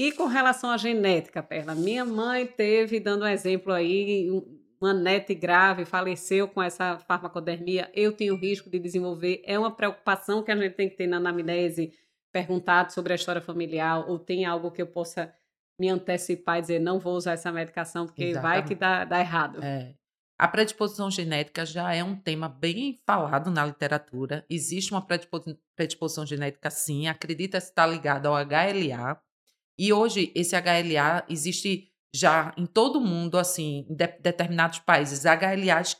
E com relação à genética, Perla, minha mãe teve, dando um exemplo aí, uma neta grave, faleceu com essa farmacodermia, eu tenho risco de desenvolver. É uma preocupação que a gente tem que ter na anamnese, perguntado sobre a história familiar, ou tem algo que eu possa me antecipar e dizer, não vou usar essa medicação, porque vai que dá, dá errado. É. A predisposição genética já é um tema bem falado na literatura. Existe uma predisposição genética, sim. Acredita-se estar ligada ao HLA. E hoje, esse HLA existe já em todo o mundo, assim, em de determinados países, HLAs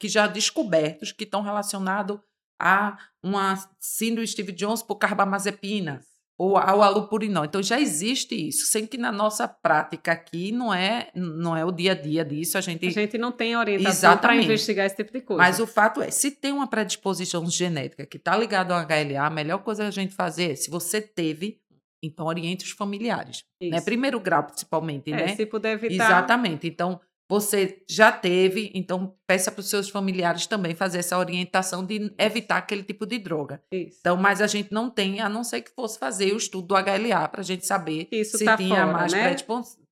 que já descobertos, que estão relacionados a uma síndrome Steve Jones por carbamazepina ou ao alupurinol. Então já existe isso, sem que na nossa prática aqui não é não é o dia a dia disso, a gente A gente não tem orientação para investigar esse tipo de coisa. Mas o fato é, se tem uma predisposição genética que está ligada ao HLA, a melhor coisa a gente fazer é, se você teve, então oriente os familiares, né? Primeiro grau principalmente, é, né? Se puder evitar. Exatamente. Então, você já teve, então peça para os seus familiares também fazer essa orientação de evitar aquele tipo de droga. Isso. Então, mas a gente não tem, a não ser que fosse fazer o estudo do HLA para a gente saber Isso se tá tinha fora, mais né?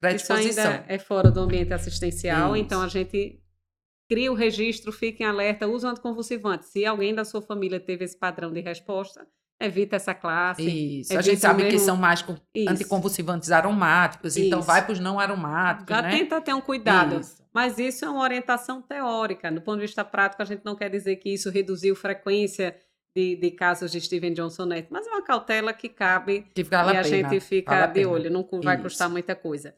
predisposição. Isso é fora do ambiente assistencial, Isso. então a gente cria o registro, fiquem alerta, usa o anticonvulsivante. Se alguém da sua família teve esse padrão de resposta, evita essa classe. Isso. A gente sabe que mesmo- são mais com- anticonvulsivantes aromáticos, então Isso. vai para os não aromáticos, Já né? tenta ter um cuidado. Isso. Mas isso é uma orientação teórica. Do ponto de vista prático, a gente não quer dizer que isso reduziu frequência de, de casos de Steven Johnson Neto, mas é uma cautela que cabe Que e a pena. gente fica vale de olho, não vai Isso. custar muita coisa.